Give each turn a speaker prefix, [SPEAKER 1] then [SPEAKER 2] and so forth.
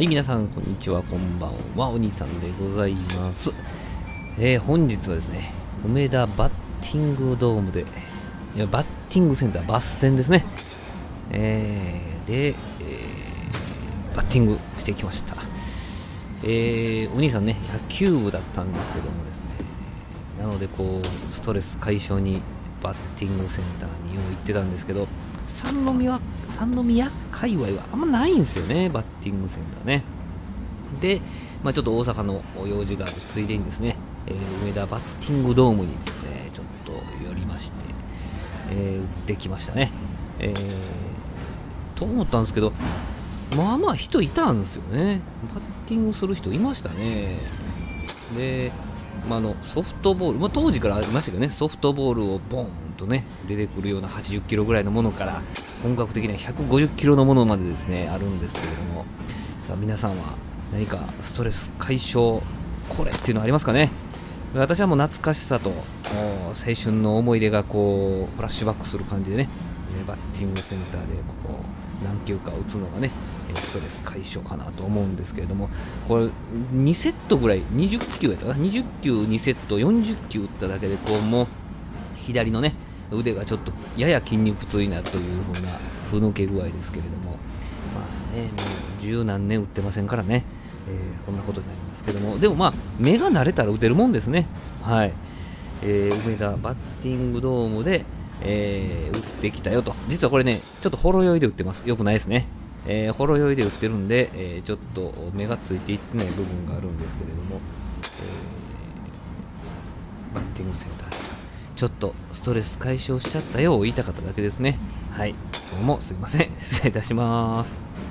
[SPEAKER 1] はい、皆さん、こんにちは、こんばんは、お兄さんでございます。えー、本日はですね、梅田バッティングドームで、いや、バッティングセンター、バッセンですね。えー、で、えー、バッティングしてきました。えー、お兄さんね、野球部だったんですけどもですね、なので、こう、ストレス解消にバッティングセンターによう行ってたんですけど、三宮三宮界隈はあんまないんですよね、バッティングセンターね。で、まあ、ちょっと大阪の用事があるついでにですね、えー梅田バッティングドームにですね、ちょっと寄りまして、えー打ってきましたね。えーと思ったんですけど、まあまあ人いたんですよね。バッティングする人いましたね。で、まあ、のソフトボール、まあ、当時からありましたけどね、ソフトボールをボンとね出てくるような80キロぐらいのものから、本格的な150キロのものまでですねあるんですけれども、さあ皆さんは何かストレス解消、これっていうのありますかね？私はもう懐かしさと青春の思い出がこうフラッシュバックする感じでね、バッティングセンターでここ何球か打つのがね、ストレス解消かなと思うんですけれども、これ2セットぐらい、20球やったかな、20球2セット、40球打っただけで、こうもう左のね腕がちょっとやや筋肉痛になるという風なふぬけ具合ですけれども、まあね、もう十何年打ってませんからね、えーこんなことになりますけども、でもまあ、目が慣れたら打てるもんですね。はいえー梅田バッティングドームで、えー打ってきたよと。実はこれね、ちょっとほろ酔いで打ってます。よくないですね。えーほろ酔いで打ってるんで、えーちょっと目がついていってない部分があるんですけれども、えーバッティングセンターちょっとストレス解消しちゃったよを言いたかっただけですね。はい。どうもすいません。失礼いたします。